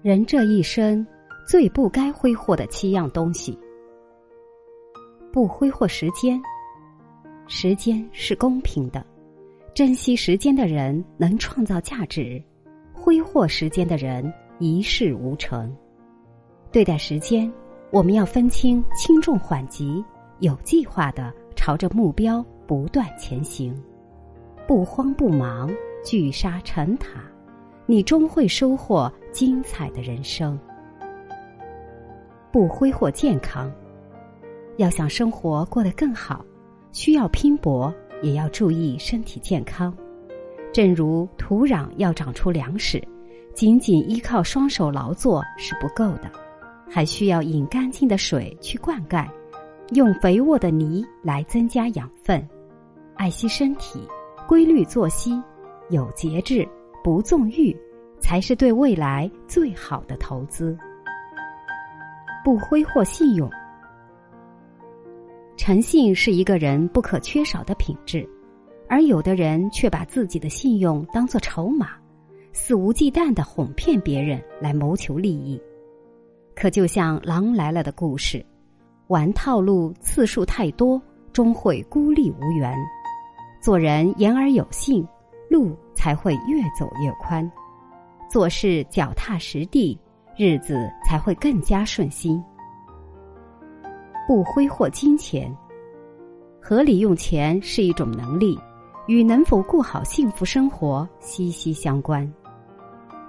人这一生最不该挥霍的七样东西：不挥霍时间。时间是公平的，珍惜时间的人能创造价值，挥霍时间的人一事无成。对待时间，我们要分清轻重缓急，有计划的朝着目标不断前行，不慌不忙，聚沙成塔。你终会收获精彩的人生。不挥霍健康，要想生活过得更好，需要拼搏，也要注意身体健康。正如土壤要长出粮食，仅仅依靠双手劳作是不够的，还需要饮干净的水去灌溉，用肥沃的泥来增加养分。爱惜身体，规律作息，有节制。不纵欲，才是对未来最好的投资。不挥霍信用，诚信是一个人不可缺少的品质，而有的人却把自己的信用当作筹码，肆无忌惮的哄骗别人来谋求利益。可就像《狼来了》的故事，玩套路次数太多，终会孤立无援。做人言而有信。路才会越走越宽，做事脚踏实地，日子才会更加顺心。不挥霍金钱，合理用钱是一种能力，与能否过好幸福生活息息相关。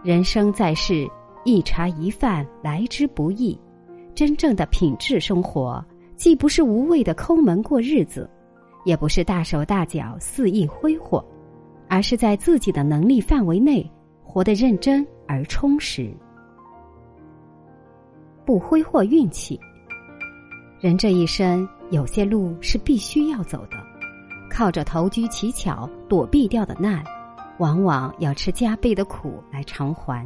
人生在世，一茶一饭来之不易，真正的品质生活，既不是无谓的抠门过日子，也不是大手大脚肆意挥霍。而是在自己的能力范围内活得认真而充实，不挥霍运气。人这一生有些路是必须要走的，靠着投机取巧躲避掉的难，往往要吃加倍的苦来偿还。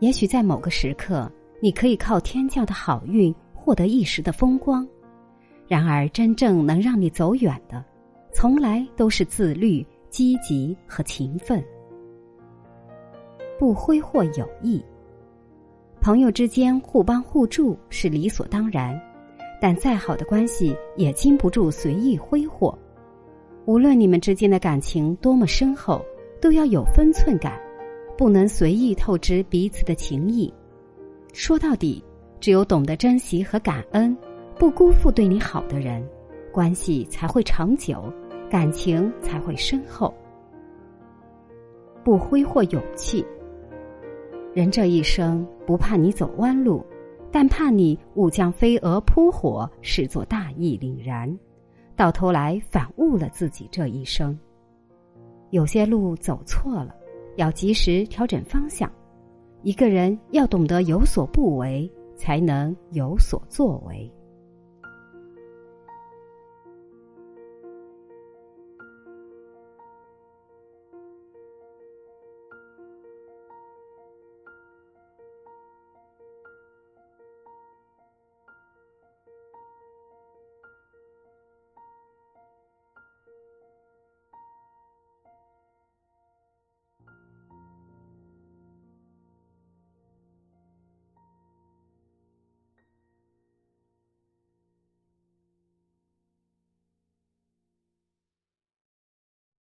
也许在某个时刻，你可以靠天降的好运获得一时的风光，然而真正能让你走远的，从来都是自律。积极和勤奋，不挥霍友谊。朋友之间互帮互助是理所当然，但再好的关系也经不住随意挥霍。无论你们之间的感情多么深厚，都要有分寸感，不能随意透支彼此的情谊。说到底，只有懂得珍惜和感恩，不辜负对你好的人，关系才会长久。感情才会深厚，不挥霍勇气。人这一生不怕你走弯路，但怕你误将飞蛾扑火视作大义凛然，到头来反误了自己这一生。有些路走错了，要及时调整方向。一个人要懂得有所不为，才能有所作为。